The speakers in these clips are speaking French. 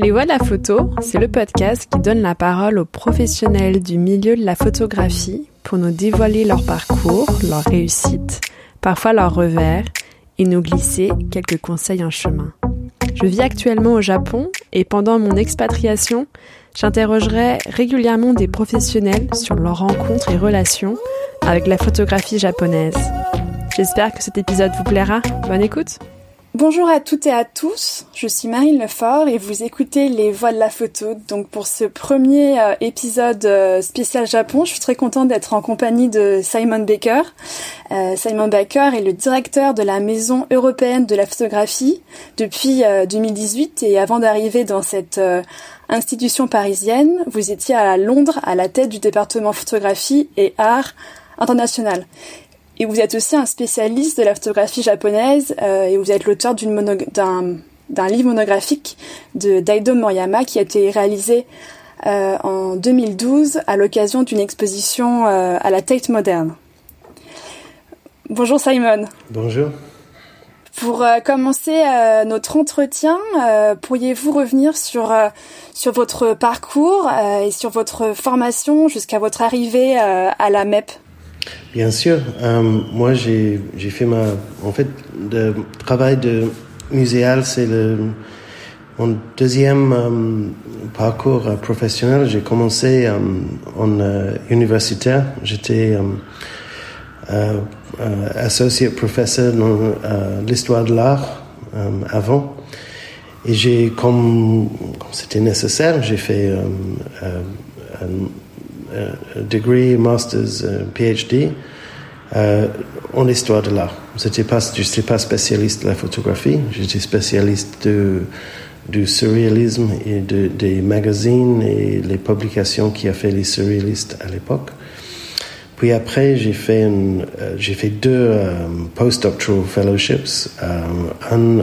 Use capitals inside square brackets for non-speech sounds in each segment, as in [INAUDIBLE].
Les Voix de la photo, c'est le podcast qui donne la parole aux professionnels du milieu de la photographie pour nous dévoiler leur parcours, leur réussite, parfois leurs revers, et nous glisser quelques conseils en chemin. Je vis actuellement au Japon et pendant mon expatriation, j'interrogerai régulièrement des professionnels sur leurs rencontres et relations avec la photographie japonaise. J'espère que cet épisode vous plaira. Bonne écoute Bonjour à toutes et à tous, je suis Marine Lefort et vous écoutez Les Voix de la photo. Donc pour ce premier euh, épisode euh, spécial Japon, je suis très contente d'être en compagnie de Simon Baker. Euh, Simon Baker est le directeur de la Maison européenne de la photographie depuis 2018 et avant d'arriver dans cette institution parisienne, vous étiez à Londres à la tête du département photographie et art international. Et vous êtes aussi un spécialiste de la photographie japonaise euh, et vous êtes l'auteur d'un livre monographique de Daido Moriyama qui a été réalisé euh, en 2012 à l'occasion d'une exposition euh, à la Tate Moderne. Bonjour Simon. Bonjour. Pour commencer notre entretien, pourriez-vous revenir sur sur votre parcours et sur votre formation jusqu'à votre arrivée à la MEP Bien sûr. Euh, moi, j'ai fait ma. En fait, le travail de muséal, c'est mon deuxième euh, parcours euh, professionnel. J'ai commencé en universitaire. J'étais associé professeur dans l'histoire de l'art avant. Et j'ai, comme c'était nécessaire, j'ai fait un degree, master's, euh, PhD euh, en histoire de l'art. Je n'étais pas, pas spécialiste de la photographie, j'étais spécialiste du surréalisme et de, des magazines et les publications qui a fait les surréalistes à l'époque. Puis après, j'ai fait, j'ai fait deux postdoctoral fellowships, un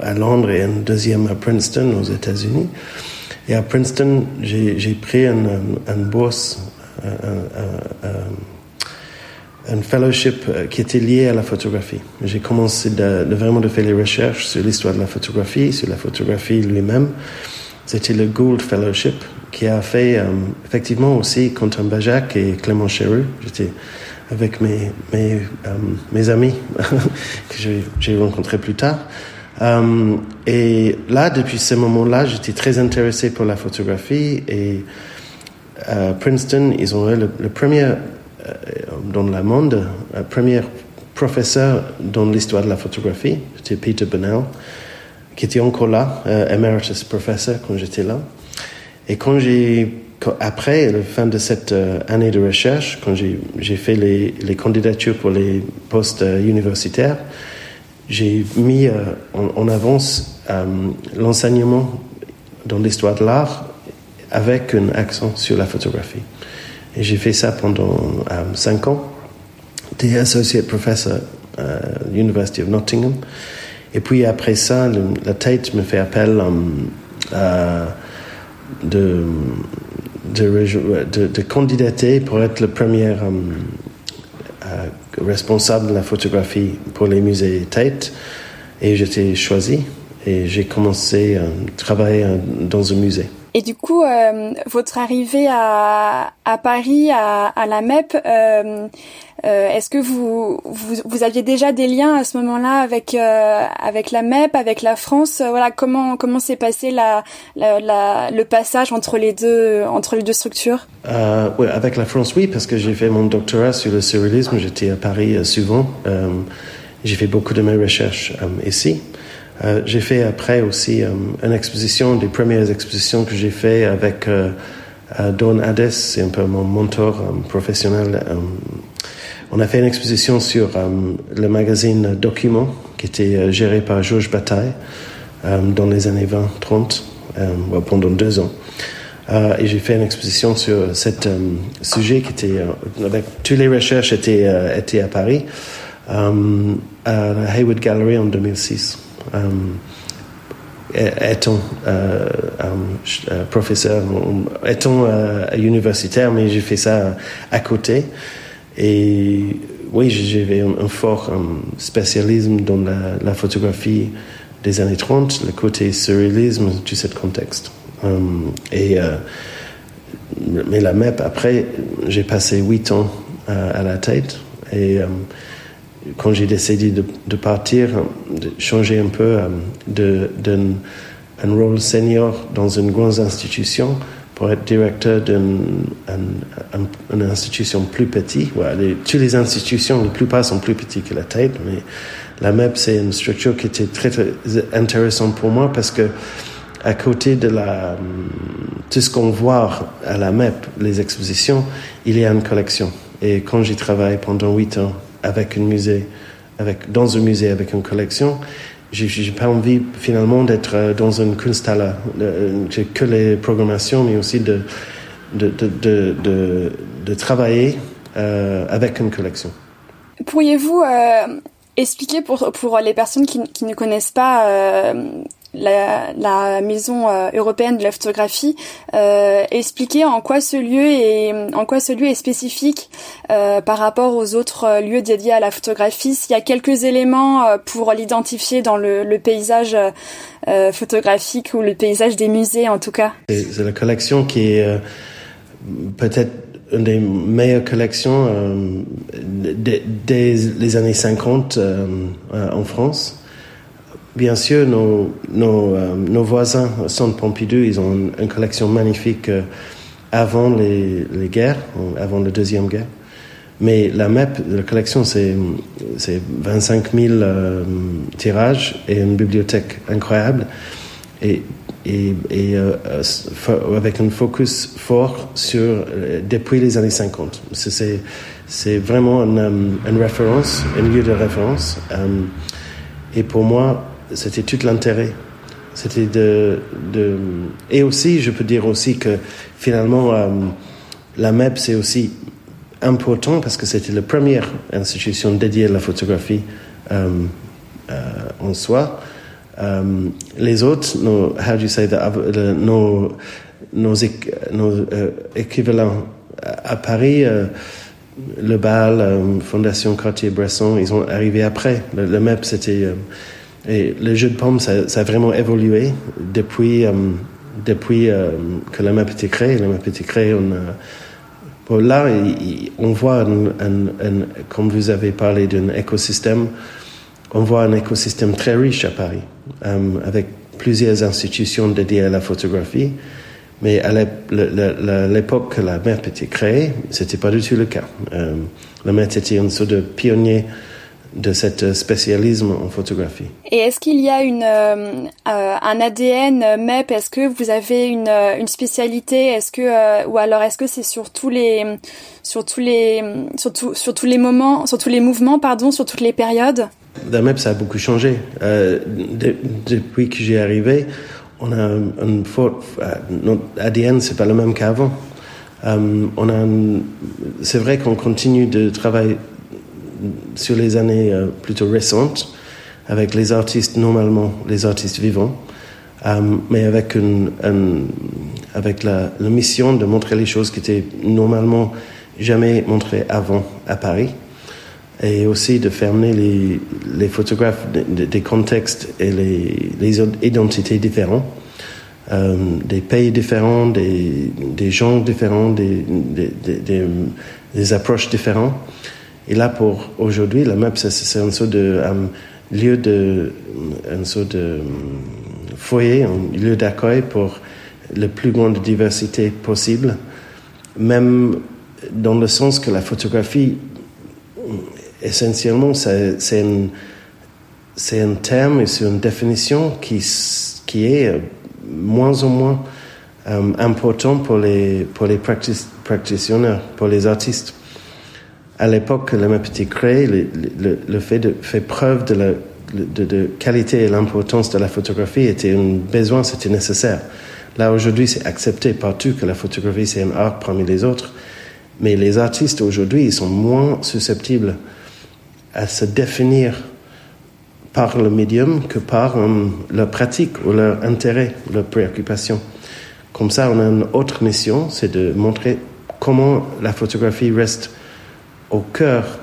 à Londres et un deuxième à Princeton aux États-Unis. Et à Princeton, j'ai pris une un bourse un, fellowship euh, qui était lié à la photographie. J'ai commencé vraiment de faire les recherches sur l'histoire de la photographie, sur la photographie lui-même. C'était le Gould Fellowship qui a fait euh, effectivement aussi Quentin Bajac et Clément Chéru. J'étais avec mes, mes, euh, mes amis [LAUGHS] que j'ai rencontrés plus tard. Et là, depuis ce moment-là, j'étais très intéressé pour la photographie et à Princeton, ils ont eu le, premier euh, dans le monde, le premier professeur dans l'histoire de la photographie, c'était Peter Bonnell, qui était encore là, euh, emeritus professor quand j'étais là. Et quand j'ai, après la fin de cette euh, année de recherche, quand j'ai fait les, candidatures pour les postes universitaires, j'ai mis en, en, avance l'enseignement dans l'histoire de l'art avec un accent sur la photographie. Et j'ai fait ça pendant euh, cinq ans. J'étais associate professor à l'University of Nottingham. Et puis après ça, la Tate me fait appel euh, de, de, candidater pour être le premier euh, responsable de la photographie pour les musées Tate. Et j'étais choisi et j'ai commencé à travailler dans un musée. Et du coup, euh, votre arrivée à, à Paris, à, à la MEP, euh, euh, est-ce que vous, vous, aviez déjà des liens à ce moment-là avec euh, avec la MEP, avec la France? Voilà, comment comment s'est passé la, le passage entre les deux entre les deux structures? Avec la France, oui, parce que j'ai fait mon doctorat sur le surréalisme. J'étais à Paris souvent. j'ai fait beaucoup de mes recherches ici. Euh, j'ai fait après aussi euh, une exposition, des premières expositions que j'ai fait avec euh, Don Hades, c'est un peu mon mentor professionnel. On a fait une exposition sur le magazine Document, qui était géré par Georges Bataille dans les années 20-30, pendant deux ans. et j'ai fait une exposition sur ce sujet qui était, avec toutes les recherches étaient, étaient à Paris, à la Hayward Gallery en 2006. Euh, étant euh, euh, professeur, étant universitaire, mais j'ai fait ça à côté. Et oui, j'avais un, fort spécialisme dans la, photographie des années 30, le côté surréalisme, tout ce contexte. et, mais la MEP, après, j'ai passé huit ans à la tête. Et quand j'ai décidé de, partir, de changer un peu d'un rôle senior dans une grande institution, pour être directeur d'une institution plus petite. toutes les institutions, la plupart sont plus petites que la tête, mais la MEP, c'est une structure qui était très, intéressante pour moi parce que à côté de la, tout ce qu'on voit à la MEP, les expositions, il y a une collection. Et quand j'y travaille pendant huit ans avec un musée, avec, dans un musée avec une collection, j'ai pas envie finalement d'être euh, dans une Kunsthalle. J'ai que les programmations, mais aussi de, de, de, de, travailler euh, avec une collection. Pourriez-vous euh, expliquer pour, pour les personnes qui, ne connaissent pas euh, la, maison euh, européenne de la photographie euh, expliquer en quoi ce lieu est en quoi ce lieu est spécifique euh, par rapport aux autres lieux dédiés à la photographie. S'il y a quelques éléments pour l'identifier dans le, paysage photographique ou le paysage des musées en tout cas. C'est la collection qui est peut-être une des meilleures collections des, des, les années 50 en France Bien sûr, nos, nos, euh, voisins, Centre Pompidou, ils ont une, collection magnifique euh, avant les, guerres, avant la Deuxième Guerre. Mais la MEP, la collection, c'est 25 000 euh, tirages et une bibliothèque incroyable. Et, avec un focus fort sur depuis les années 50. C'est vraiment une, référence, un lieu de référence. et pour moi, c'était tout l'intérêt. C'était de, Et aussi, je peux dire aussi que finalement, euh, la MEP, c'est aussi important parce que c'était la première institution dédiée à la photographie euh, euh, en soi. les autres, nos, how do you say that, nos, nos, équivalents à Paris, le BAL, Fondation Cartier-Bresson, ils ont arrivé après. Le, MEP, c'était et le jeu de pommes, ça, a vraiment évolué depuis, euh, depuis euh, que la map a été créée. La map a été créée, on là, on voit, comme vous avez parlé d'un écosystème, on voit un écosystème très riche à Paris, euh, avec plusieurs institutions dédiées à la photographie. Mais à l'époque que la map a été créée, c'était pas du tout le cas. la map était une sorte de pionnier de cet spécialisme en photographie. Et est-ce qu'il y a une, euh, euh, un ADN MEP Est-ce que vous avez une, euh, une spécialité? Est-ce que ou alors est-ce que c'est sur tous les sur tous les sur, sur tous les moments, sur tous les mouvements, pardon, sur toutes les périodes? La MEP ça a beaucoup changé depuis que j'ai arrivé. On a une fort, notre ADN c'est pas le même qu'avant. on a, c'est vrai qu'on continue de travailler sur les années euh, plutôt récentes, avec les artistes, normalement les artistes vivants, euh, mais avec, une, avec la, mission de montrer les choses qui étaient normalement jamais montrées avant à Paris, et aussi de fermer les, les photographes des contextes et les, les identités différentes. Euh, des pays différents, des, des gens différents, des, des, des approches différentes. Et là, pour aujourd'hui, la MAP, c'est un sorte de lieu de, un sorte de foyer, un lieu d'accueil pour la plus grande diversité possible, même dans le sens que la photographie, essentiellement, c'est c'est un terme et c'est une définition qui, qui est moins ou moins euh, important pour les, pour les practitioners, pour les artistes à l'époque map était créée, le, le, fait de faire preuve de la de, qualité et l'importance de la photographie était un besoin, c'était nécessaire. Là, aujourd'hui, c'est accepté partout que la photographie, c'est un art parmi les autres. Mais les artistes, aujourd'hui, ils sont moins susceptibles à se définir par le médium que par um, leur pratique ou leur intérêt, leur préoccupation. Comme ça, on a une autre mission, c'est de montrer comment la photographie reste au cœur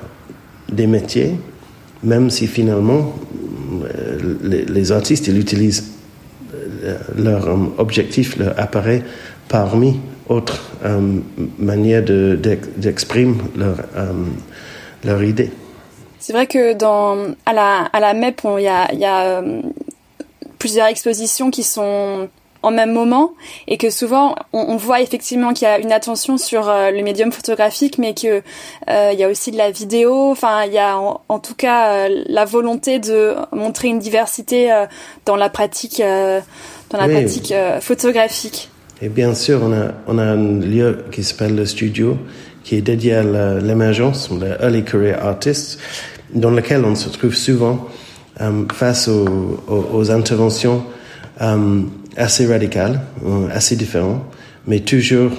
des métiers, même si finalement euh, les, artistes utilisent leur objectif leur apparaît parmi autres manières d'exprimer leur, leur idée. C'est vrai que dans à la à la MEP, il y a plusieurs expositions qui sont en même moment et que souvent on, voit effectivement qu'il y a une attention sur euh, le médium photographique mais que euh, il y a aussi de la vidéo. Enfin il y a en, tout cas euh, la volonté de montrer une diversité dans la pratique dans la pratique photographique. Et bien sûr on a on a un lieu qui s'appelle le studio qui est dédié à l'émergence le early career artists dans lequel on se trouve souvent face aux, aux, interventions assez radical, euh, assez différent, mais toujours,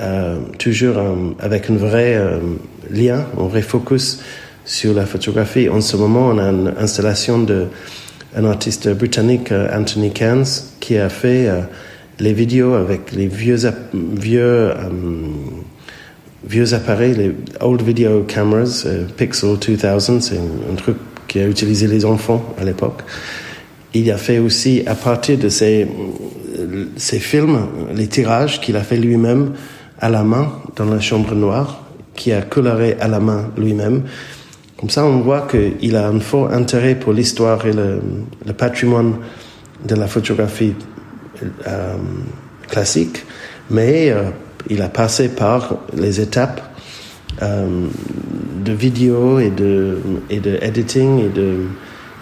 euh, toujours euh, avec un vrai lien, un vrai focus sur la photographie. En ce moment, on a une installation de un artiste britannique, Anthony Cairns, qui a fait les vidéos avec les vieux, vieux, vieux appareils, les old video cameras, Pixel 2000, c'est un truc qui a utilisé les enfants à l'époque il a fait aussi, à partir de ces, ces films, les tirages qu'il a fait lui-même à la main dans la chambre noire, qui a coloré à la main lui-même. Comme ça, on voit qu'il a un fort intérêt pour l'histoire et le, patrimoine de la photographie euh, classique, mais euh, il a passé par les étapes euh, de vidéo et de, et de editing et de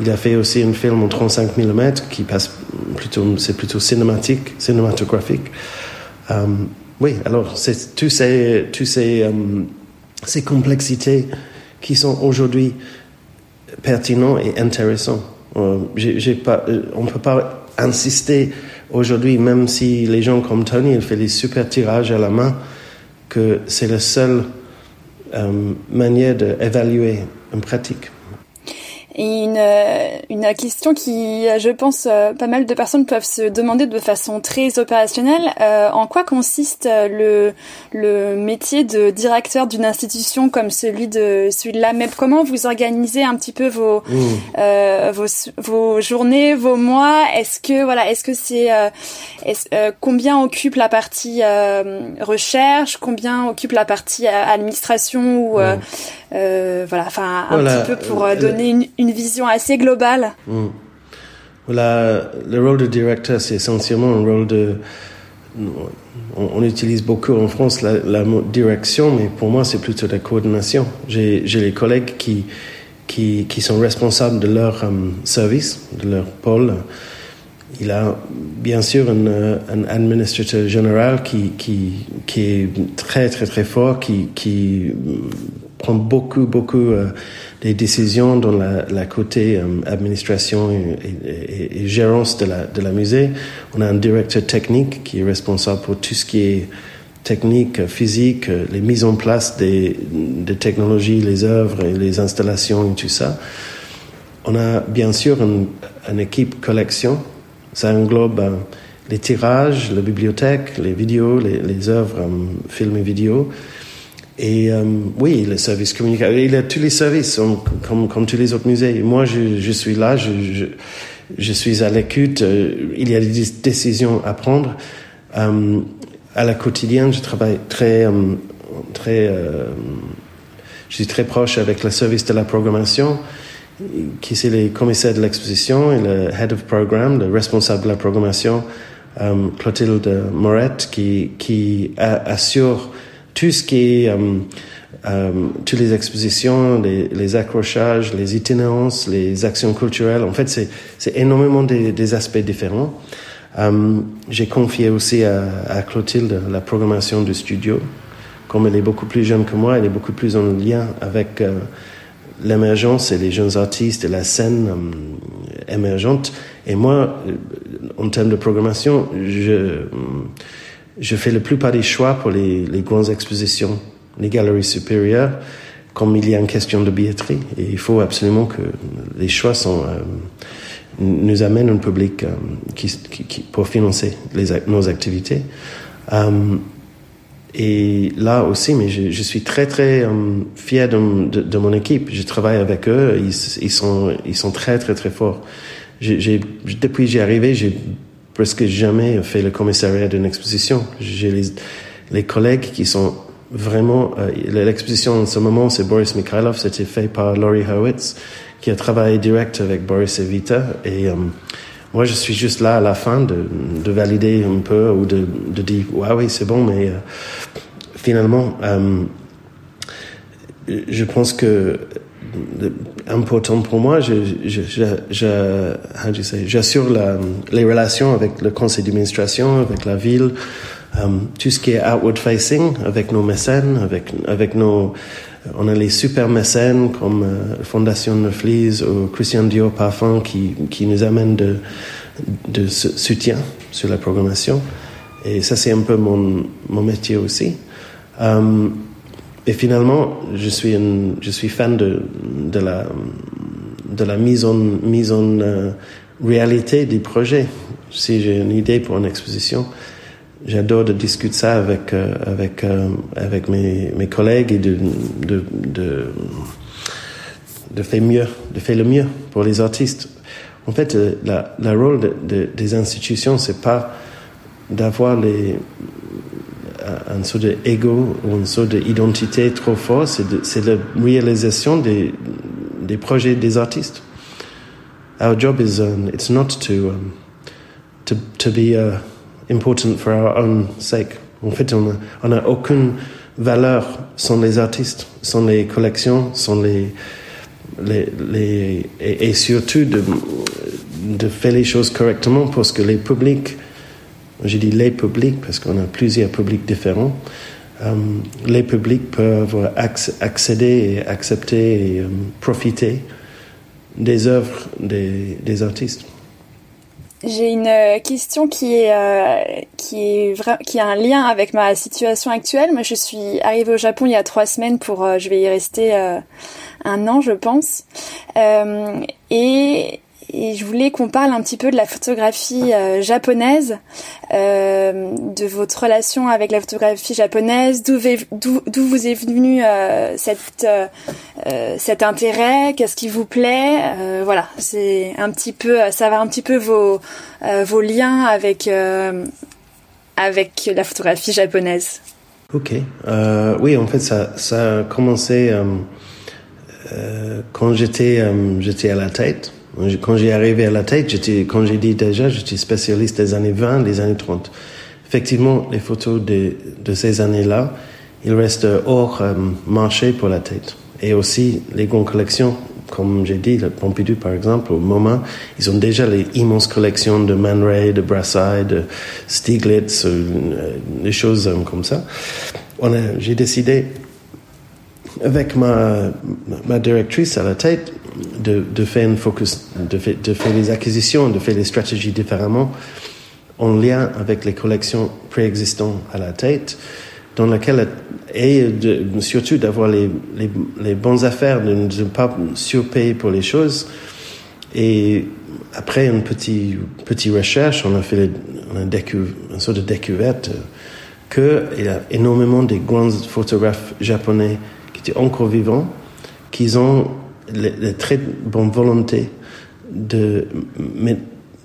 il a fait aussi un film en 35 mm qui passe plutôt, c'est plutôt cinématique, cinématographique. Euh, oui, alors c'est tous ces, tous ces, euh, ces complexités qui sont aujourd'hui pertinents et intéressants. Euh, on ne peut pas insister aujourd'hui, même si les gens comme Tony, il fait des super tirages à la main, que c'est la seule manière d'évaluer une pratique. Et une, euh, une question qui, je pense, euh, pas mal de personnes peuvent se demander de façon très opérationnelle, euh, en quoi consiste le, le métier de directeur d'une institution comme celui de celui de la MEP Comment vous organisez un petit peu vos, mmh. euh, vos, vos journées, vos mois? Est-ce que voilà, est-ce que c'est est combien occupe la partie recherche? Combien occupe la partie administration ou mmh. voilà, enfin un petit peu pour donner une une vision assez globale. Voilà, le rôle de directeur, c'est essentiellement un rôle de. On, utilise beaucoup en France la, la, direction, mais pour moi, c'est plutôt la coordination. J'ai les collègues qui, qui, qui, sont responsables de leur euh, service, de leur pôle. Il a bien sûr un, un administrateur général qui, qui, qui, est très, très, très fort, qui, qui prend beaucoup, beaucoup euh, des décisions dans la, la côté euh, administration et, et, gérance de la, de la musée. On a un directeur technique qui est responsable pour tout ce qui est technique, physique, les mises en place des, des technologies, les œuvres et les installations et tout ça. On a bien sûr une, une équipe collection. Ça englobe euh, les tirages, la bibliothèque, les vidéos, les, les œuvres, films et vidéos. Et euh, oui, le service communication, il a tous les services, comme, comme tous les autres musées. Moi, je, je suis là, je, je, suis à l'écoute, euh, il y a des décisions à prendre. Euh, à la quotidienne, je travaille très, très, je suis très proche avec le service de la programmation, qui c'est les commissaires de l'exposition et le head of program, le responsable de la programmation, Clotilde Moret, qui, qui assure tout ce qui est euh, euh, toutes les expositions, les, les, accrochages, les itinérances, les actions culturelles. En fait, c'est énormément des, des, aspects différents. Euh, J'ai confié aussi à, à, Clotilde la programmation du studio. Comme elle est beaucoup plus jeune que moi, elle est beaucoup plus en lien avec euh, l'émergence et les jeunes artistes et la scène euh, émergente. Et moi, euh, en termes de programmation, je je fais la plupart des choix pour les, les grandes expositions, les galeries supérieures, comme il y a une question de billetterie. Et il faut absolument que les choix sont, euh, nous amènent un public euh, qui, qui, pour financer les, nos activités. Euh, et là aussi, mais je, je suis très très fier de, de, de, mon équipe. Je travaille avec eux. Ils, ils, sont ils sont très très très forts. J'ai, depuis que j'ai arrivé, j'ai presque jamais fait le commissariat d'une exposition. J'ai les, les collègues qui sont vraiment euh, l'exposition en ce moment c'est Boris Mikhailov c'était fait par Laurie Howitz qui a travaillé direct avec Boris Evita et euh, moi je suis juste là à la fin de, de valider un peu ou de, de dire ouais oui c'est bon mais euh, finalement je pense que important pour moi, j'assure les relations avec le conseil d'administration, avec la ville, um, tout ce qui est outward facing, avec nos mécènes, avec, avec nos, on a les super mécènes comme euh, Fondation Neuflis ou Christian Dior Parfum qui, qui nous amènent de, de soutien sur la programmation. Et ça, c'est un peu mon, mon métier aussi. Um, et finalement, je suis, je suis fan de, de, la, de la mise en, mise en euh, réalité du projet. Si j'ai une idée pour une exposition, j'adore de discuter ça avec, euh, avec, euh, avec mes, mes collègues et de, de, de, de, faire le mieux pour les artistes. En fait, la, la rôle de, des institutions, c'est pas d'avoir les, un sorte d'ego ou une sorte d'identité trop forte, c'est la réalisation des, projets des artistes. Our job is um, it's not to, um, to, be uh, important for our own sake. En fait, on n'a aucune valeur sans les artistes, sans les collections, sans les, et, surtout de faire les choses correctement parce que les publics j'ai dit les publics parce qu'on a plusieurs publics différents. Euh, les publics peuvent accéder et accepter et euh, profiter des œuvres des, artistes. J'ai une euh, question qui est qui est qui a un lien avec ma situation actuelle. Moi, je suis arrivée au Japon il y a trois semaines pour, je vais y rester un an, je pense. et et je voulais qu'on parle un petit peu de la photographie euh, japonaise, euh, de votre relation avec la photographie japonaise, d'où vous est venu euh, cet intérêt, qu'est-ce qui vous plaît, voilà, c'est un petit peu ça va un petit peu vos liens avec la photographie japonaise. Ok, oui, en fait ça a commencé quand j'étais à la tête. Quand j'ai arrivé à la tête, j'étais, quand j'ai dit déjà, j'étais spécialiste des années 20, des années 30. Effectivement, les photos de, de ces années-là, ils restent hors euh, marché pour la tête. Et aussi, les grandes collections, comme j'ai dit, le Pompidou par exemple, au moment, ils ont déjà les immenses collections de Man Ray, de Brassai, de Stieglitz, euh, des choses euh, comme ça. j'ai décidé, avec ma, ma directrice à la tête, de, de, faire une focus, de, de faire les acquisitions, de faire les stratégies différemment en lien avec les collections préexistantes à la tête, dans laquelle et de, surtout d'avoir les, les, les, bonnes affaires, de ne pas surpayer pour les choses. Et après une petite, petite recherche, on a fait a une sorte de découverte qu'il y a énormément de grands photographes japonais qui étaient encore vivants, qui ont la très bonne volonté de mettre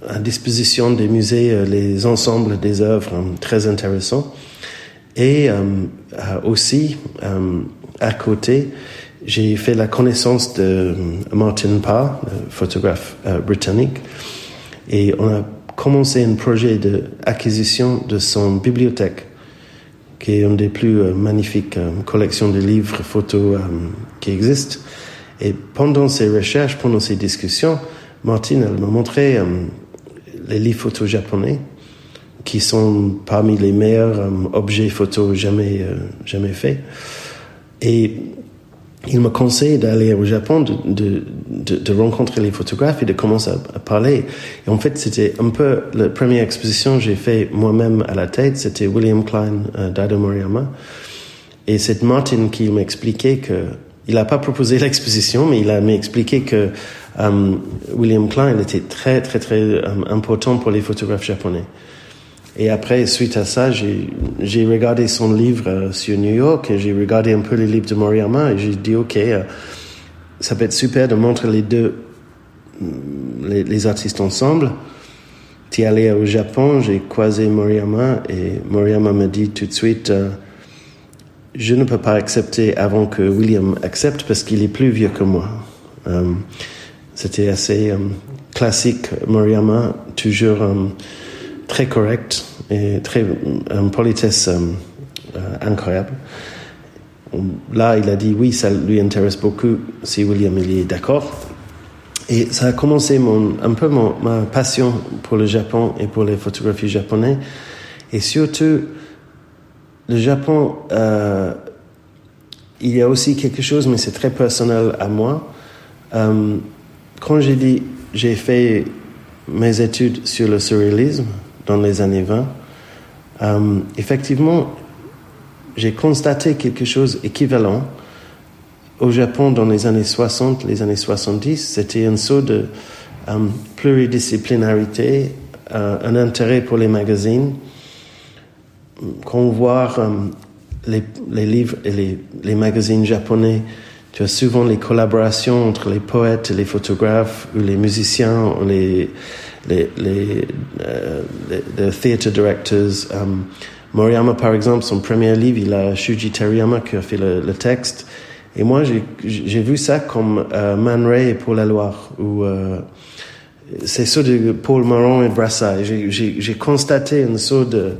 à disposition des musées euh, les ensembles des œuvres euh, très intéressants. Et euh, aussi, à côté, j'ai fait la connaissance de Martin Parr, photographe britannique, et on a commencé un projet d'acquisition de son bibliothèque, qui est une des plus magnifiques collections de livres photos qui existent. Et pendant ces recherches, pendant ces discussions, Martine, elle m'a montré euh, les livres photos japonais, qui sont parmi les meilleurs euh, objets photos jamais, euh, jamais faits. Et il m'a conseillé d'aller au Japon, de, de, de, rencontrer les photographes et de commencer à, parler. Et en fait, c'était un peu la première exposition que j'ai fait moi-même à la tête, c'était William Klein d'Ado Moriyama. Et c'est Martin qui m'expliquait que il n'a pas proposé [LAUGHS] l'exposition, mais il a expliqué que um, William Klein était très, très, très um, important pour les photographes japonais. Et après, suite à ça, j'ai regardé son livre euh, sur New York et j'ai regardé un peu les livres de Moriyama et j'ai dit, OK, euh, ça peut être super de montrer les deux, mm, les, artistes ensemble. es allé au Japon, j'ai croisé Moriyama et Moriyama me dit tout de suite, je ne peux pas accepter avant que William accepte parce qu'il est plus vieux que moi. C'était assez classique, Moriyama, toujours très correct et très une politesse incroyable. Là, il a dit oui, ça lui intéresse beaucoup si William il est d'accord. Et ça a commencé mon, un peu mon, ma passion pour le Japon et pour les photographies japonaises. Et surtout, le Japon, euh, il y a aussi quelque chose, mais c'est très personnel à moi. Euh, quand j'ai dit, j'ai fait mes études sur le surréalisme dans les années 20, euh, effectivement, j'ai constaté quelque chose équivalent au Japon dans les années 60, les années 70. C'était un saut de pluridisciplinarité, un intérêt pour les magazines. Quand on voit um, les, les, livres et les, les, magazines japonais, tu as souvent les collaborations entre les poètes et les photographes, ou les musiciens, ou les, les, les, uh, les theater directors. Um, Moriyama, par exemple, son premier livre, il a Shuji Teriyama qui a fait le, le texte. Et moi, j'ai vu ça comme euh, Man Ray et Paul Loire, où euh, c'est ça de Paul Marron et Brassa. J'ai constaté une sorte de euh,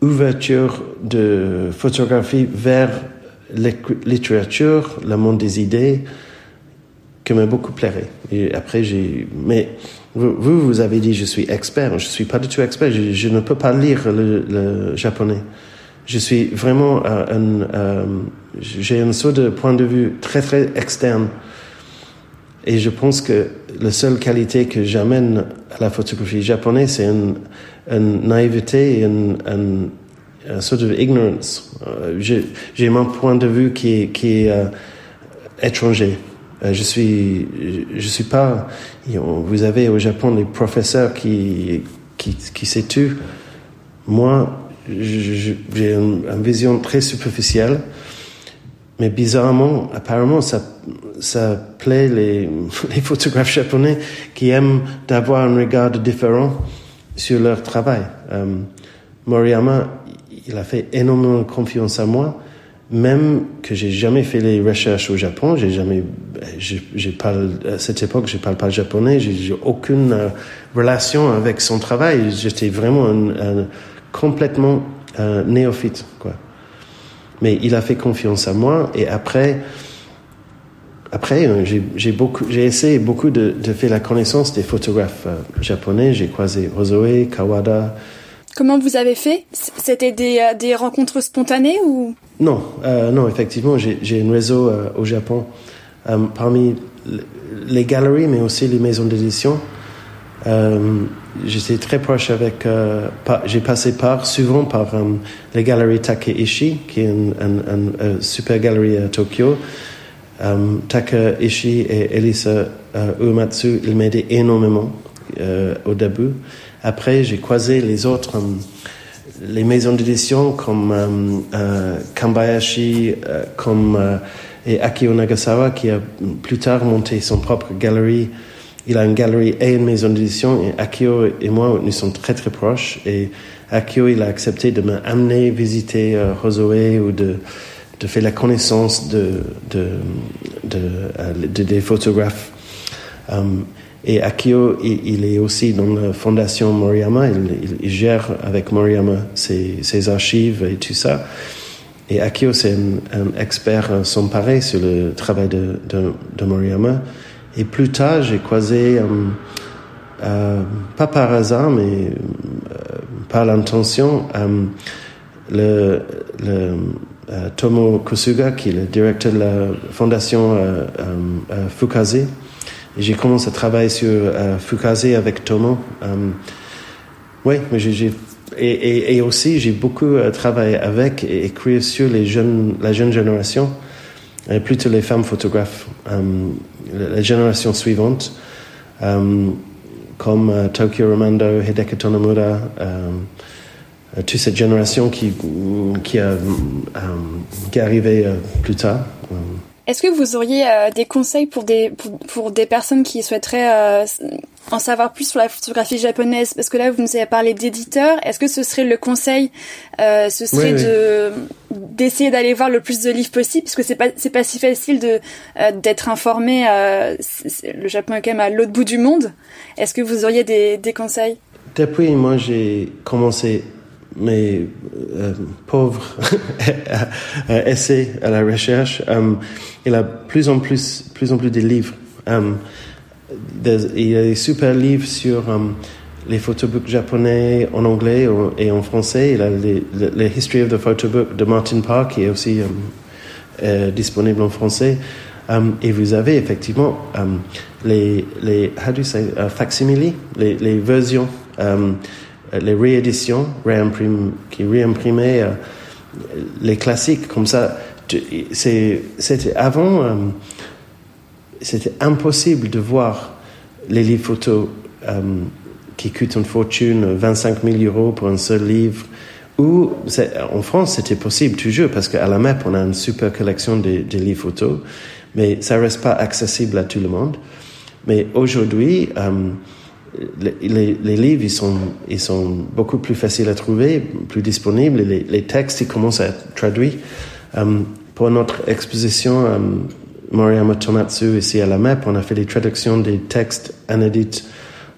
ouverture de photographie vers la littérature, le monde des idées, qui m'a beaucoup plairait. Et après, j'ai, mais vous, vous avez dit, je suis expert. Je suis pas du tout expert. Je, ne peux pas lire le, japonais. Je suis vraiment euh, un, euh, j'ai un saut de point de vue très très externe. Et je pense que la seule qualité que j'amène à la photographie japonaise, c'est une, une, naïveté et une, une, une sorte de ignorance. Euh, j'ai mon point de vue qui est, qui est euh, étranger. Euh, je suis, je suis pas. Vous avez au Japon des professeurs qui qui, qui. Moi, j'ai une, vision très superficielle, mais bizarrement, apparemment, ça ça plaît les, [LAUGHS] les photographes japonais qui aiment d'avoir un regard différent sur leur travail. Euh, Moriyama, il a fait énormément confiance à moi même que j'ai jamais fait les recherches au Japon, j'ai jamais, j'ai parle, à cette époque, je parle pas japonais, j'ai aucune euh, relation avec son travail. J'étais vraiment un, complètement euh, néophyte, quoi. Mais il a fait confiance à moi et après, après, euh, j'ai beaucoup, j'ai essayé beaucoup de, de, faire la connaissance des photographes japonais. J'ai croisé Rozoe, Kawada, Comment vous avez fait? C'était des, euh, des, rencontres spontanées ou? Non, euh, non, effectivement, j'ai un réseau euh, au Japon. parmi les galeries, mais aussi les maisons d'édition, j'étais très proche avec. j'ai passé par souvent par les galeries Takeishi, qui est une, une, super galerie à Tokyo. Takeishi et Elisa Uematsu, ils m'aidaient énormément au début. Après, j'ai croisé les autres, euh, les maisons d'édition comme euh, euh, Kambayashi, comme et Akio Nagasawa, qui a plus tard monté son propre galerie. Il a une galerie et une maison d'édition. Et Akio et moi, nous sommes très très proches. Et Akio, il a accepté de m'amener visiter euh, Rosoe ou de, de faire la connaissance de, de, des photographes. Et Akio, il, est aussi dans la fondation Moriyama, il, gère avec Moriyama ses, archives et tout ça. Et Akio, c'est un, expert sans pareil sur le travail de, de, Moriyama. Et plus tard, j'ai croisé, euh, euh, pas par hasard, mais euh, par l'intention, euh, le, le Tomo Kosuga, qui est le directeur de la fondation Fukaze, j'ai commencé à travailler sur euh, Fukaze avec Tomo. Euh, oui, mais j'ai et, aussi j'ai beaucoup euh, travaillé avec et écrit sur les jeunes, la jeune génération, et plutôt les femmes photographes, la génération suivante, comme Tokyo Romando, Hideki Tonomura, toute cette génération qui qui, a, qui est arrivée plus tard. Est-ce que vous auriez euh, des conseils pour des pour, des personnes qui souhaiteraient euh, en savoir plus sur la photographie japonaise? Parce que là, vous nous avez parlé d'éditeurs. Est-ce que ce serait le conseil euh, Ce serait de d'essayer d'aller voir le plus de livres possible, parce que c'est pas c'est pas si facile de d'être informé. le Japon est quand même à l'autre bout du monde. Est-ce que vous auriez des des conseils? Depuis moi j'ai commencé mes euh, pauvres [LAUGHS] essais à la recherche, euh, il a plus en plus, plus en plus de livres. Euh, il y a des super livres sur les photobooks japonais en anglais et en français. Il a le History of the Photobook de Martin Park qui est aussi disponible en français. et vous avez effectivement les, les how do you say, facsimile, les, les versions euh, les rééditions qui réimprimaient euh, les classiques comme ça. C'était avant, euh, c'était impossible de voir les livres photos qui coûtent une fortune, 25 000 euros pour un seul livre. Ou en France, c'était possible toujours parce qu'à la MEP, on a une super collection de, de livres photos, mais ça reste pas accessible à tout le monde. Mais aujourd'hui, les, les, livres, ils sont, ils sont beaucoup plus faciles à trouver, plus disponibles. Les, les textes, ils commencent à être traduits. Um, pour notre exposition um, Moriyama Tomatsu ici à la MEP, on a fait des traductions des textes inédits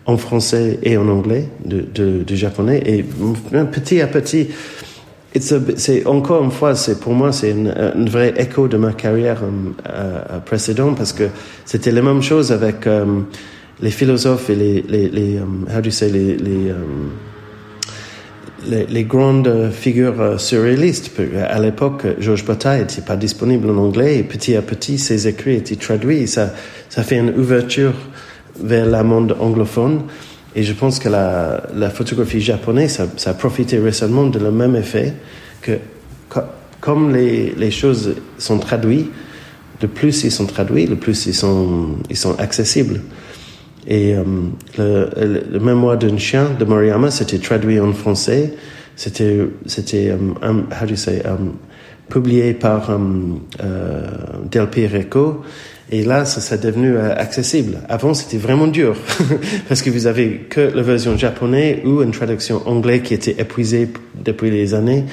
en français et en anglais de, de japonais. Et petit à petit, c'est encore une fois, c'est pour moi, c'est un vrai écho de ma carrière euh, précédente parce que c'était la même chose avec les philosophes et les, um, how do you say, les, les, grandes figures euh, surréalistes. À l'époque, Georges Bataille n'était pas disponible en anglais et petit à petit, ses écrits étaient traduits. Ça, fait une ouverture vers le monde anglophone. Et je pense que la, la photographie japonaise, ça, a profité récemment de le même effet que, comme les, choses sont traduites, le plus ils sont traduits, le plus ils sont accessibles. Et euh, le, le, mémoire d'un chien de Moriyama, c'était traduit en français. C'était, c'était, um, how do you say, um, publié par um, euh, Del Pireco. Et là, ça s'est devenu euh, accessible. Avant, c'était vraiment dur [LAUGHS] parce que vous avez que la version japonaise ou une traduction anglaise qui était épuisée depuis les années.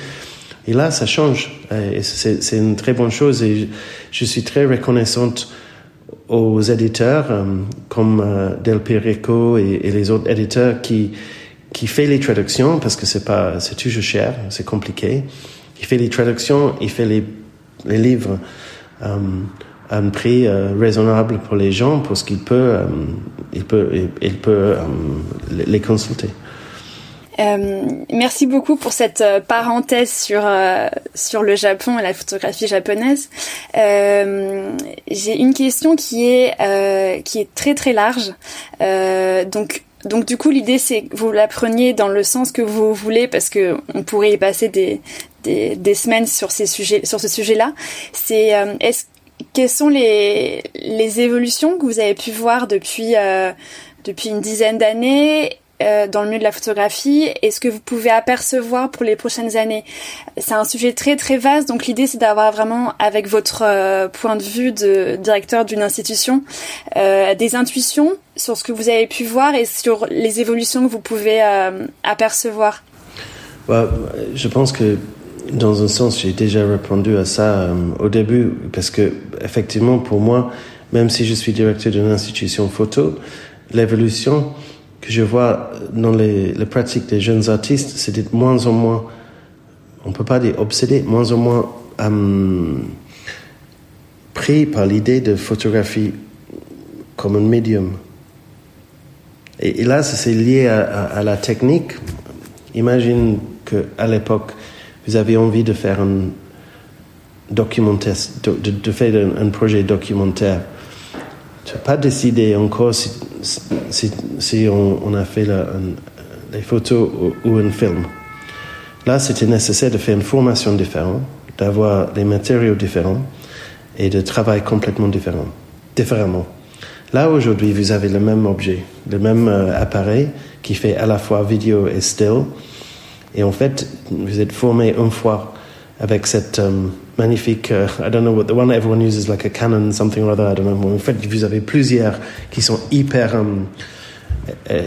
Et là, ça change. Et c'est une très bonne chose. Et je suis très reconnaissante aux éditeurs euh, comme euh, Del Perico et, les autres éditeurs qui qui fait les traductions parce que c'est pas c'est toujours cher, c'est compliqué. Il fait les traductions, il fait les, les livres euh, à un prix raisonnable pour les gens parce qu'il peut il peut il peut les consulter. Euh, merci beaucoup pour cette euh, parenthèse sur euh, sur le Japon et la photographie japonaise. Euh, J'ai une question qui est euh, qui est très très large. donc donc du coup l'idée c'est que vous la preniez dans le sens que vous voulez parce que on pourrait y passer des des, des semaines sur ces sujets sur ce sujet-là. C'est est-ce quelles sont les les évolutions que vous avez pu voir depuis depuis une dizaine d'années euh, dans le milieu de la photographie et ce que vous pouvez apercevoir pour les prochaines années. C'est un sujet très très vaste, donc l'idée c'est d'avoir vraiment, avec votre euh, point de vue de directeur d'une institution, euh, des intuitions sur ce que vous avez pu voir et sur les évolutions que vous pouvez apercevoir. Bah, je pense que dans un sens, j'ai déjà répondu à ça au début, parce que effectivement, pour moi, même si je suis directeur d'une institution photo, l'évolution, que je vois dans les, pratiques des jeunes artistes, c'est de moins en moins, on peut pas dire obsédé, moins en moins euh, pris par l'idée de photographie comme un médium. Et, là, c'est lié à, la technique. Imagine qu'à l'époque, vous avez envie de faire un documentaire, de, faire un projet documentaire tu n'as pas décidé encore si, on, a fait les photos ou, ou, un film. Là, c'était nécessaire de faire une formation différente, d'avoir des matériaux différents et de travailler complètement différent, différemment. Là, aujourd'hui, vous avez le même objet, le même euh, appareil qui fait à la fois vidéo et still. Et en fait, vous êtes formé une fois avec cette um, magnifique, uh, I don't know what the one everyone uses like a Canon something or other, I don't know. En fait, vous avez plusieurs qui sont hyper um,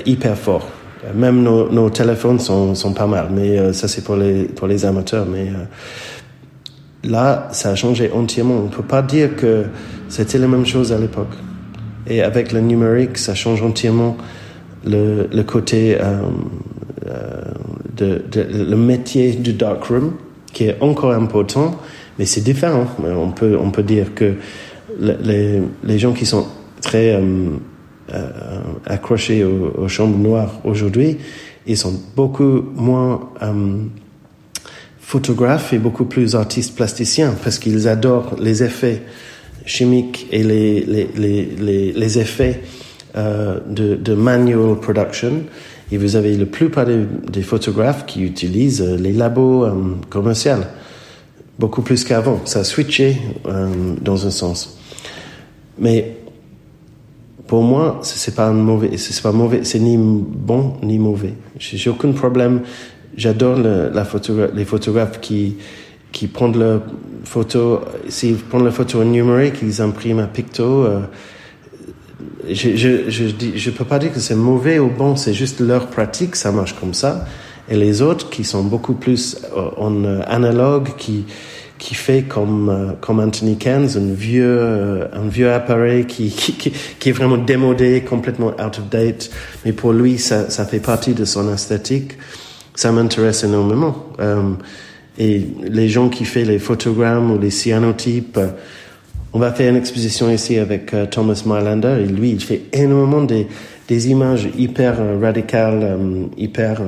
hyper forts. Même nos, téléphones sont, pas mal, mais ça c'est pour les amateurs. Mais euh, là, ça a changé entièrement. On peut pas dire que c'était la même chose à l'époque. Et avec le numérique, ça change entièrement le, le côté euh, de, de, le métier du darkroom qui est encore important, mais c'est différent. On peut, on peut dire que les, les gens qui sont très euh, euh, accrochés aux, aux, chambres noires aujourd'hui, ils sont beaucoup moins euh, photographes et beaucoup plus artistes plasticiens parce qu'ils adorent les effets chimiques et les, les, les, les effets euh, de, de manual production et vous avez la plupart des, des photographes qui utilisent euh, les labos euh, commerciaux, beaucoup plus qu'avant. Ça a switché euh, dans un sens. Mais pour moi, c'est pas mauvais, c'est pas mauvais, c'est ni bon ni mauvais. J'ai aucun problème. J'adore la photo, les photographes qui qui prennent leurs photos, s'ils prennent la photo numérique, ils impriment un picto. Je, je, je, je peux pas dire que c'est mauvais ou bon, c'est juste leur pratique, ça marche comme ça. Et les autres qui sont beaucoup plus euh, en euh, analogue, qui, qui fait comme, euh, comme Anthony Keynes, un vieux, un vieux appareil [LAUGHS] qui, qui, qui, est vraiment démodé, complètement out of date. Mais pour lui, ça, ça fait partie de son esthétique. Ça m'intéresse énormément. et les gens qui font les photogrammes ou les cyanotypes, on va faire une exposition ici avec euh, Thomas Mylander. Et lui, il fait énormément des, images hyper euh, radicales, euh, hyper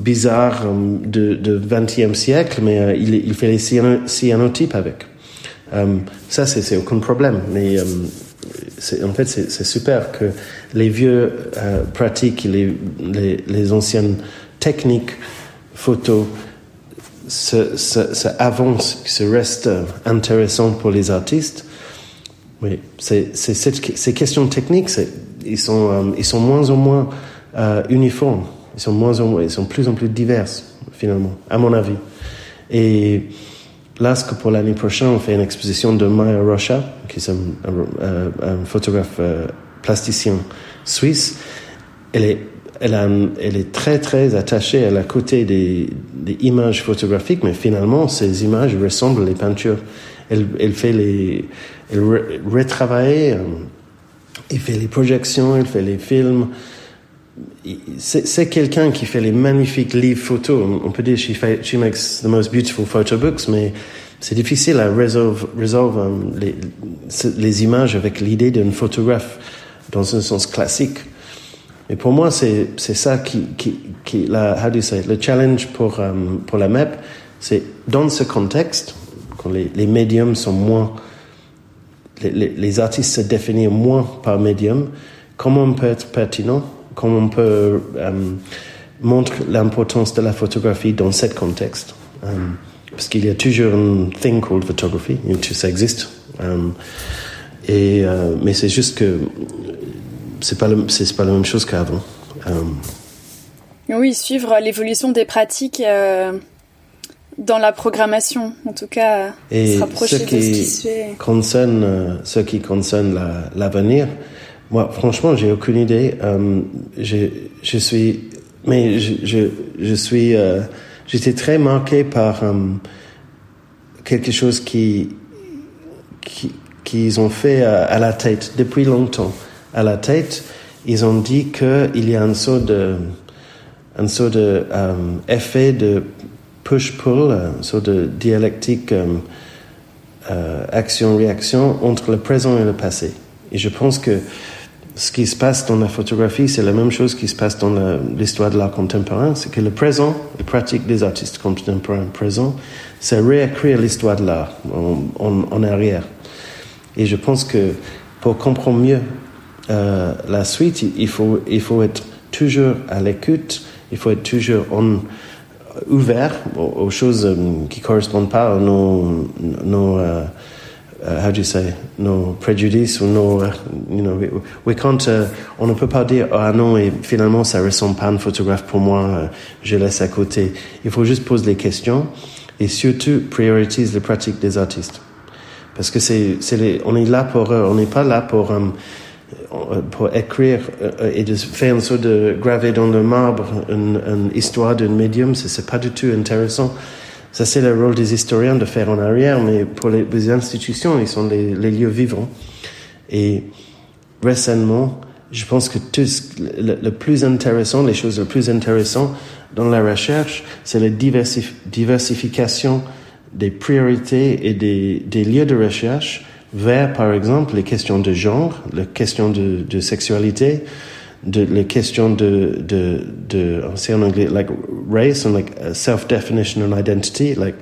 bizarres de, de 20e siècle, mais il, fait les cyanotypes avec. ça, c'est aucun problème, mais en fait, c'est super que les vieux pratiques, les, les, les anciennes techniques photos se, avance, se reste intéressant pour les artistes. Oui, c'est ces questions techniques, ils sont, euh, ils sont moins en moins euh, uniformes, ils sont moins en moins, ils sont plus en plus diverses finalement, à mon avis. Et là, pour l'année prochaine, on fait une exposition de Maya Rocha, qui est un photographe euh, plasticien suisse. Elle est elle, est très très attachée à la côté des, images photographiques, mais finalement ces images ressemblent les peintures. Elle, fait les, elle retravaille, euh, elle fait les projections, elle fait les films. C'est quelqu'un qui fait les magnifiques livres photos. On peut dire she, she makes the most beautiful photo books, mais c'est difficile à résoudre, um, les, les images avec l'idée d'un photographe dans un sens classique. Et pour moi, c'est ça qui, qui, qui la, how do you say, le challenge pour, um, pour la MEP, c'est dans ce contexte, quand les, les médiums sont moins, les, les, les, artistes se définissent moins par médium, comment on peut être pertinent, comment on peut um, montrer l'importance de la photographie dans ce contexte? Um, parce qu'il y a toujours un thing called photography, ça existe. Et, euh, mais c'est juste que c'est pas c'est pas la même chose qu'avant. Euh, oui, suivre l'évolution des pratiques euh, dans la programmation, en tout cas, et se rapprocher ce qui de ce qui se fait. Concerne, euh, ce qui concerne l'avenir, moi, franchement, j'ai aucune idée. Euh, je, je suis, mais je, je, je suis, euh, j'étais très marqué par quelque chose qui, qui qu'ils ont fait à la tête depuis longtemps à la tête, ils ont dit qu'il y a un sort de, un sort de de push-pull, un sort de dialectique um, uh, action-réaction entre le présent et le passé. Et je pense que ce qui se passe dans la photographie, c'est la même chose qui se passe dans l'histoire de l'art contemporain, c'est que le présent, les pratiques des artistes contemporains présents, c'est réécrire l'histoire de l'art en, arrière. Et je pense que pour comprendre mieux euh, la suite, il faut, il faut être toujours à l'écoute, il faut être toujours en, ouvert aux, aux choses euh, qui correspondent pas à nos, nos uh, uh, how do you say, nos préjudices ou nos, you know, can't, uh, on ne peut pas dire ah non et finalement ça ressemble pas à un photographe pour moi, euh, je laisse à côté. Il faut juste poser les questions. et surtout priorise les pratiques des artistes. Parce que c'est, on est là pour on n'est pas là pour euh, pour écrire euh, et de faire une sorte de graver dans le marbre une, une histoire d'un médium, c'est, pas du tout intéressant. Ça, c'est le rôle des historiens de faire en arrière, mais pour les, les institutions, ils sont les, les, lieux vivants. Et récemment, je pense que tout le, le, plus intéressant, les choses les plus intéressantes dans la recherche, c'est la diversif, diversification des priorités et des, des, lieux de recherche vers, par exemple, les questions de genre, les questions de, de sexualité, de, les questions de, de, de, anglais, like race and like self-definition and identity, like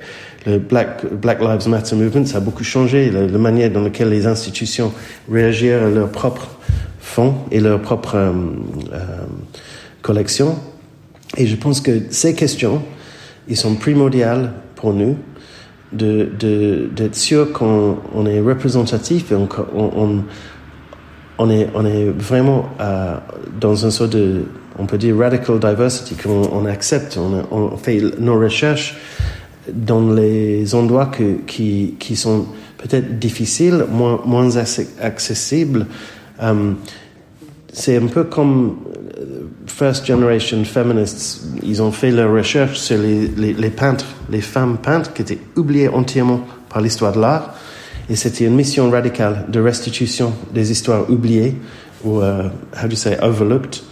le Black, Black Lives Matter movement, ça a beaucoup changé, la, la manière dans laquelle les institutions réagirent à leurs propres fonds et leurs propres euh, euh, collections. Et je pense que ces questions, ils sont primordiales pour nous de, de, d'être sûr qu'on on est représentatif et on, on, on, est, on est vraiment euh, dans une sorte de, on peut dire radical diversity, qu'on on accepte, on, on, fait nos recherches dans les endroits que, qui, qui sont peut-être difficiles, moins, moins accessibles. Euh, c'est un peu comme first generation feminists, ils ont fait leur recherche sur les, les, peintres, les femmes peintres qui étaient oubliées entièrement par l'histoire de l'art. Et c'était une mission radicale de restitution des histoires oubliées ou, uh, how do you say, overlooked.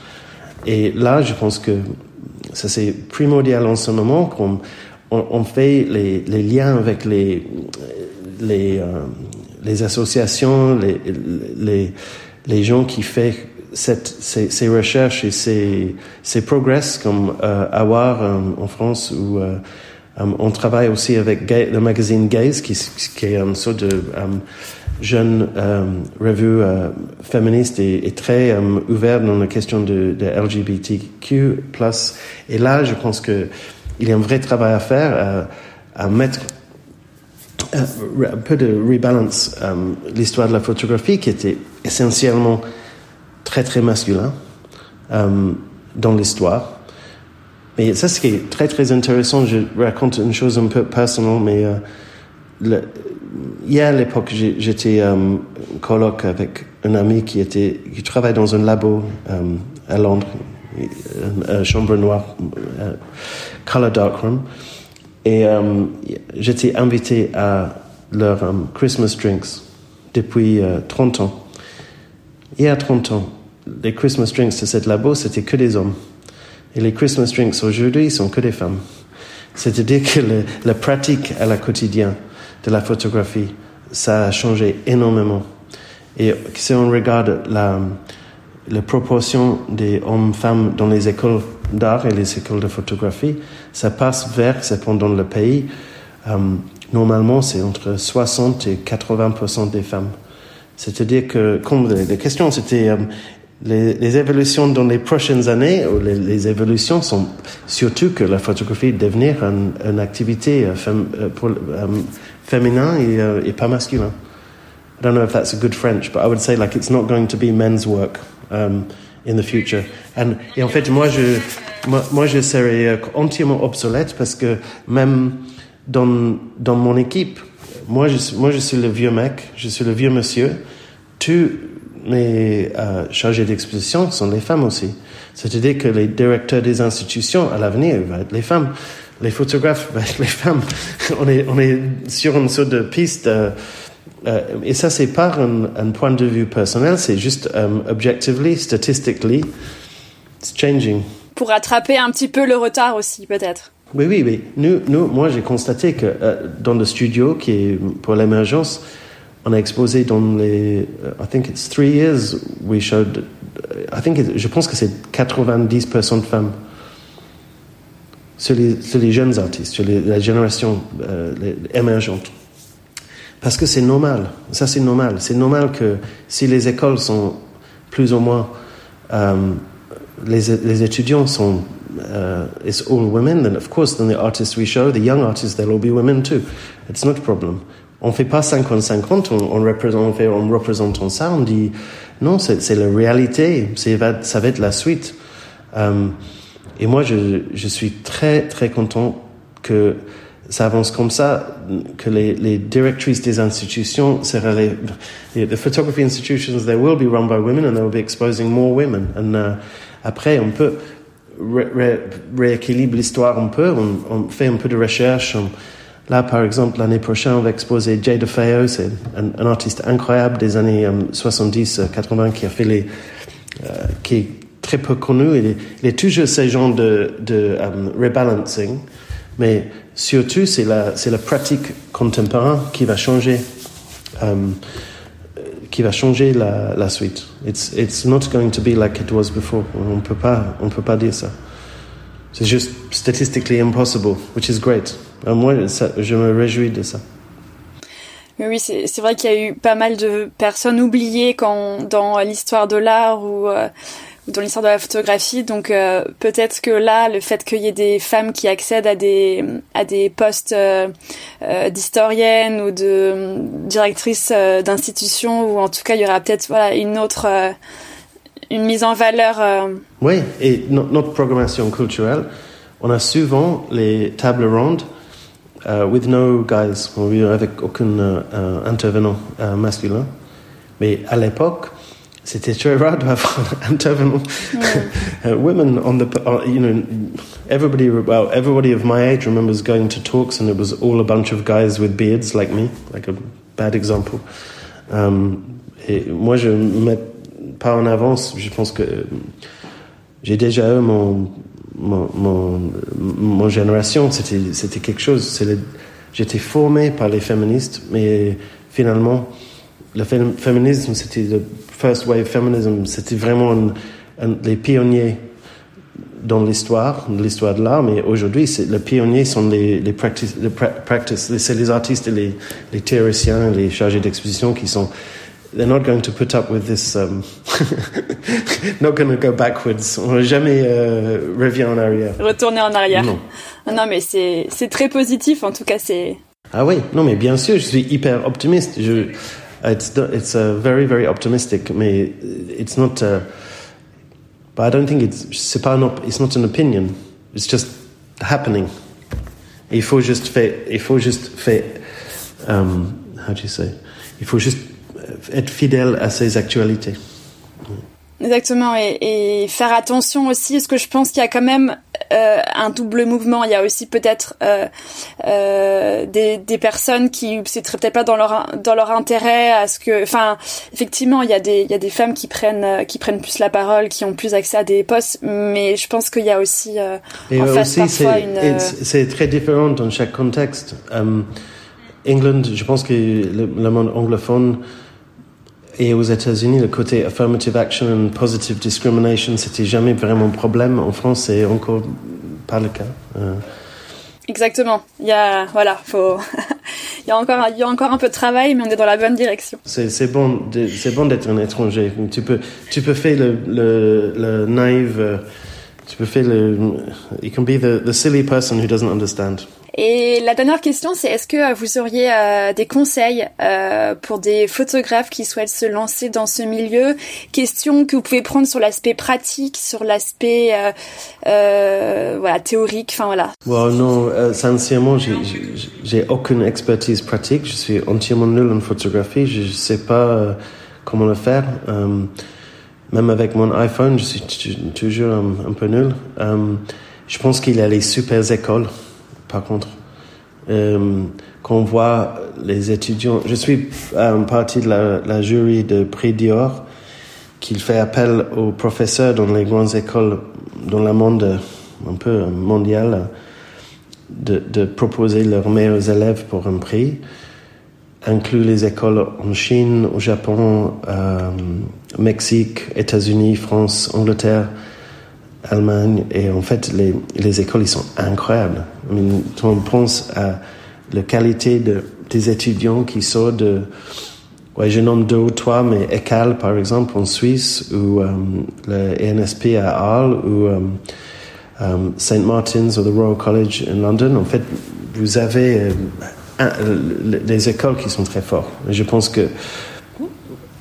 Et là, je pense que ça c'est primordial en ce moment qu'on on, fait les, les, liens avec les, les, euh, les associations, les, les, les gens qui font ces, recherches et ces, ces progrès comme euh, Awar euh, en France où euh, euh, on travaille aussi avec le magazine Gaze qui, est une sorte de jeune revue féministe et, très ouverte dans la question de, de LGBTQ+. Et là, je pense que il y a un vrai travail à faire à mettre un peu de rebalance l'histoire de la photographie qui était essentiellement très très masculin euh, dans l'histoire. Mais ça, ce qui est très très intéressant, je raconte une chose un peu personnelle, mais euh, hier à l'époque, j'étais euh, colloque avec un ami qui était qui travaille dans un labo euh, à Londres, une, chambre noire, euh, color darkroom, et euh, j'étais invité à leur Christmas drinks depuis 30 ans. Il y a 30 ans, les Christmas drinks de cette labo, c'était que des hommes. Et les Christmas drinks aujourd'hui sont que des femmes. C'est-à-dire que la pratique à la quotidien de la photographie, ça a changé énormément. Et si on regarde la, la proportion des hommes-femmes dans les écoles d'art et les écoles de photographie, ça passe vers, c'est pendant le pays, euh, normalement c'est entre 60 et 80% des femmes. C'est-à-dire que, comme les questions, c'était euh, les, évolutions dans les prochaines années, les, les, évolutions sont surtout que la photographie devenir une, activité euh, fem, euh, féminin et, pas masculin. I don't know if that's a good French, but I would say like it's not going to be men's work um, in the future. And, et en fait, moi, je, moi, moi, je serais entièrement obsolète parce que même dans, dans mon équipe, moi je, moi, je suis le vieux mec, je suis le vieux monsieur. Tous les euh, chargés d'exposition sont les femmes aussi. C'est-à-dire que les directeurs des institutions à l'avenir vont être les femmes. Les photographes vont être les femmes. [LAUGHS] on, est, on est sur une sorte de piste. Euh, euh, et ça, c'est pas un, un, point de vue personnel, c'est juste um, objectively, statistically, it's changing. Pour rattraper un petit peu le retard aussi, peut-être. Oui, oui, oui. Nous, nous moi, j'ai constaté que euh, dans le studio qui est pour l'émergence, on a exposé dans les, uh, I think it's three years, we showed, I think it, je pense que c'est 90% de femmes sur les, jeunes artistes, sur la génération euh, émergente. Parce que c'est normal, ça c'est normal. C'est normal que si les écoles sont plus ou moins, les, les étudiants sont uh, it's all women, then of course, then the artists we show, the young artists, they'll all be women too. It's not a problem. On fait pas 50-50, on, on, représente, on fait en représentant ça, on dit non, c'est la réalité, ça va être la suite. Um, et moi, je, je, suis très, très content que ça avance comme ça, que les, directrices des institutions les, the photography institutions, they will be run by women and they will be exposing more women. And uh, après, on peut ré, rééquilibrer l'histoire un peu, on, on, fait un peu de recherche. Là, par exemple, l'année prochaine, on va exposer Jay DeFeo, c'est un, artiste incroyable des années 70-80 euh, qui a fait les, euh, qui est très peu connu. Il est, est toujours ce genre de, rebalancing, mais surtout, c'est la, pratique contemporaine qui va changer, qui va changer la, la suite. It's, it's not going to be like it was before. On peut pas, on peut pas dire ça. C'est juste statistically impossible, which is great. Moi, ça, je me réjouis de ça. oui, c'est vrai qu'il y a eu pas mal de personnes oubliées quand, dans l'histoire de l'art ou euh, dans l'histoire de la photographie. Donc euh, peut-être que là, le fait qu'il y ait des femmes qui accèdent à des à des postes euh, euh d'historiennes ou de directrices euh, d'institutions, ou en tout cas, il y aura peut-être voilà une autre une mise en valeur. Oui, et notre programmation culturelle, on a souvent les tables rondes. With no guys, avec aucun intervenant masculin. Mais à l'époque, c'était très rare d'avoir un [LAUGHS] intervenant. Yeah. [LAUGHS] uh, women on the, uh, you know, everybody, well, everybody of my age remembers going to talks and it was all a bunch of guys with beards like me, like a bad example. Um, et moi, je ne mets pas en avance. Je pense que j'ai déjà eu mon, mon, mon, génération. C'était, quelque chose. J'étais formé par les féministes, mais finalement, le féminisme, c'était le first wave feminism, c'était vraiment les pionniers dans l'histoire, l'histoire de l'art, mais aujourd'hui, les pionniers sont les, les practice, les practice c'est les artistes et les, les théoriciens, les chargés d'exposition qui sont they're not going to put up with this, um, [LAUGHS] not going to go backwards. On ne jamais euh, revient en arrière. Retourner en arrière. Non, non mais c'est c'est très positif, en tout cas, c'est... Ah oui, non, mais bien sûr, je suis hyper optimiste. Je, it's it's uh, very very optimistic, mais it's not. Uh, but I don't think it's c'est pas un, it's not an opinion. It's just happening. Il faut juste faire. Il faut juste faire. Um, how do you say? Il faut juste être fidèle à ses actualités. Exactement, et, et, faire attention aussi, parce que je pense qu'il y a quand même euh, un double mouvement. Il y a aussi peut-être euh, euh, des, des, personnes qui c'est peut-être pas dans leur dans leur intérêt à ce que, enfin, effectivement, il y a des il y a des femmes qui prennent qui prennent plus la parole, qui ont plus accès à des postes, mais je pense qu'il y a aussi euh, et en face parfois une. C'est très différent dans chaque contexte. Um, England, je pense que le, le monde anglophone et aux États-Unis, le côté affirmative action and positive discrimination, c'était jamais vraiment un problème. En France, c'est encore pas le cas. Euh. Exactement. Il y a, voilà, faut, [LAUGHS] il y a encore, il y a encore un peu de travail, mais on est dans la bonne direction. C'est bon, c'est bon d'être un étranger. Tu peux, tu peux faire le, le, le naïf, euh, tu peux faire le, you can be the, the silly person who doesn't understand. Et la dernière question, c'est est-ce que euh, vous auriez euh, des conseils euh, pour des photographes qui souhaitent se lancer dans ce milieu? Question que vous pouvez prendre sur l'aspect pratique, sur l'aspect voilà théorique, enfin voilà. Well, non, sincèrement, j'ai aucune expertise pratique. Je suis entièrement nul en photographie. Je ne sais pas comment le faire. même avec mon iPhone, je suis toujours un, un peu nul. je pense qu'il y a les super écoles par contre. Euh, qu'on voit les étudiants. Je suis en partie de la, jury de Prix Dior, qui fait appel aux professeurs dans les grandes écoles dans le monde un peu mondial de, de proposer leurs meilleurs élèves pour un prix, inclut les écoles en Chine, au Japon, euh, Mexique, États-Unis, France, Angleterre. Allemagne. Et en fait, les, les écoles, ils sont incroyables. on pense à la qualité de, des étudiants qui sortent de, je nomme deux ou trois, mais ECAL, par exemple, en Suisse, ou euh, le ENSP à Arles, ou euh, euh, St. Martin's ou the Royal College in London. En fait, vous avez des écoles qui sont très fortes. Je pense que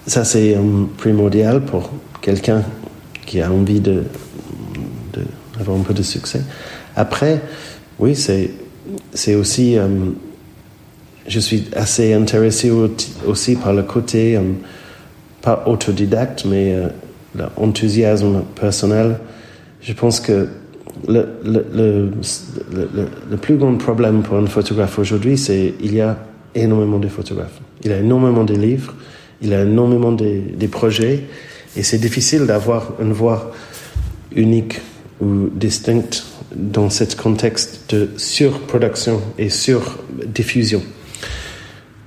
ça, c'est primordial pour quelqu'un qui a envie de avoir un peu de succès. Après, oui, c'est aussi, je suis assez intéressé aussi par le côté, pas autodidacte, mais l'enthousiasme personnel. Je pense que le, le, le, le, plus grand problème pour un photographe aujourd'hui, c'est qu'il y a énormément de photographes. Il y a énormément de livres, il y a énormément de, de projets, et c'est difficile d'avoir une voix unique ou dans ce contexte de surproduction et surdiffusion.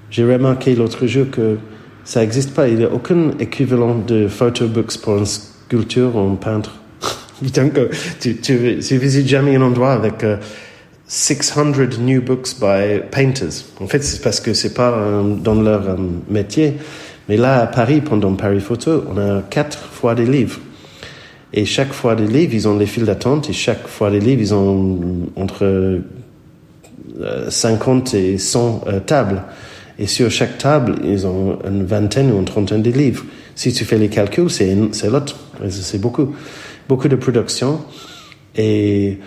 J'ai remarqué l'autre jour que ça n'existe pas. Il n'y a aucun équivalent de photobooks pour une sculpture ou un peintre. [LAUGHS] Donc, tu, tu, tu visites jamais un endroit avec 600 euh, new books by painters. En fait, c'est parce que c'est pas euh, dans leur euh, métier. Mais là, à Paris, pendant Paris Photo, on a quatre fois des livres. Et chaque fois des livres, ils ont des files d'attente. Et chaque fois des livres, ils ont entre 50 et 100 tables. Et sur chaque table, ils ont une vingtaine ou une trentaine de livres. Si tu fais les calculs, c'est l'autre. C'est beaucoup beaucoup de production. Et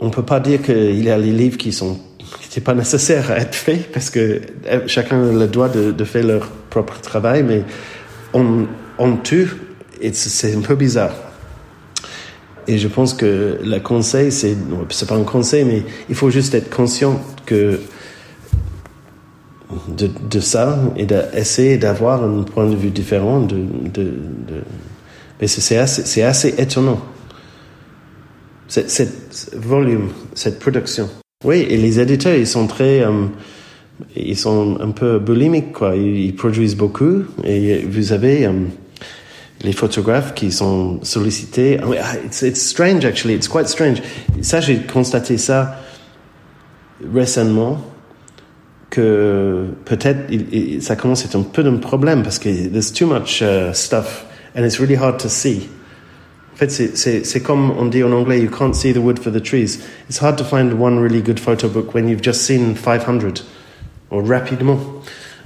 on peut pas dire qu'il y a les livres qui sont [LAUGHS] qui pas nécessaires à être faits parce que euh, chacun a le droit de, de faire leur propre travail, mais on, on tue et c'est un peu bizarre. Et je pense que le conseil, c'est, c'est pas un conseil, mais il faut juste être conscient que de, ça et d'essayer d'avoir un point de vue différent mais c'est assez, étonnant. Cette, volume, cette production. Oui, et les éditeurs, ils sont très, euh, ils sont un peu boulimiques, quoi. Ils, produisent beaucoup, et vous avez euh, les photographes qui sont sollicités. Ah, it's, it's strange, actually. It's quite strange. Ça, j'ai constaté ça récemment que peut-être ça commence à être un peu un problème parce que there's too much uh, stuff and it's really hard to see. En fait, c'est comme on dit en anglais, you can't see the wood for the trees. It's hard to find one really good photo book when you've just seen 500, or rapidement.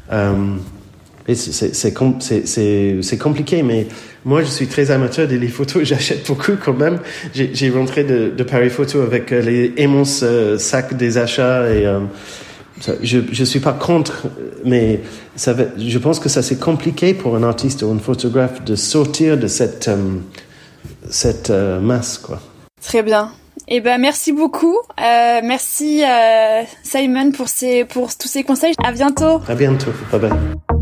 Um, c'est compliqué, mais moi je suis très amateur des photos, [LAUGHS] j'achète beaucoup quand même. J'ai rentré de, de, Paris Photo avec euh, les immenses euh, sacs des achats et um, je ne suis pas contre, mais ça je pense que ça c'est compliqué pour un artiste ou un photographe de sortir de cette, euh, cette euh, masse. Quoi. Très bien. Eh ben merci beaucoup. Euh, merci Simon pour, ces, pour tous ces conseils. À bientôt. À bientôt. Bye bye.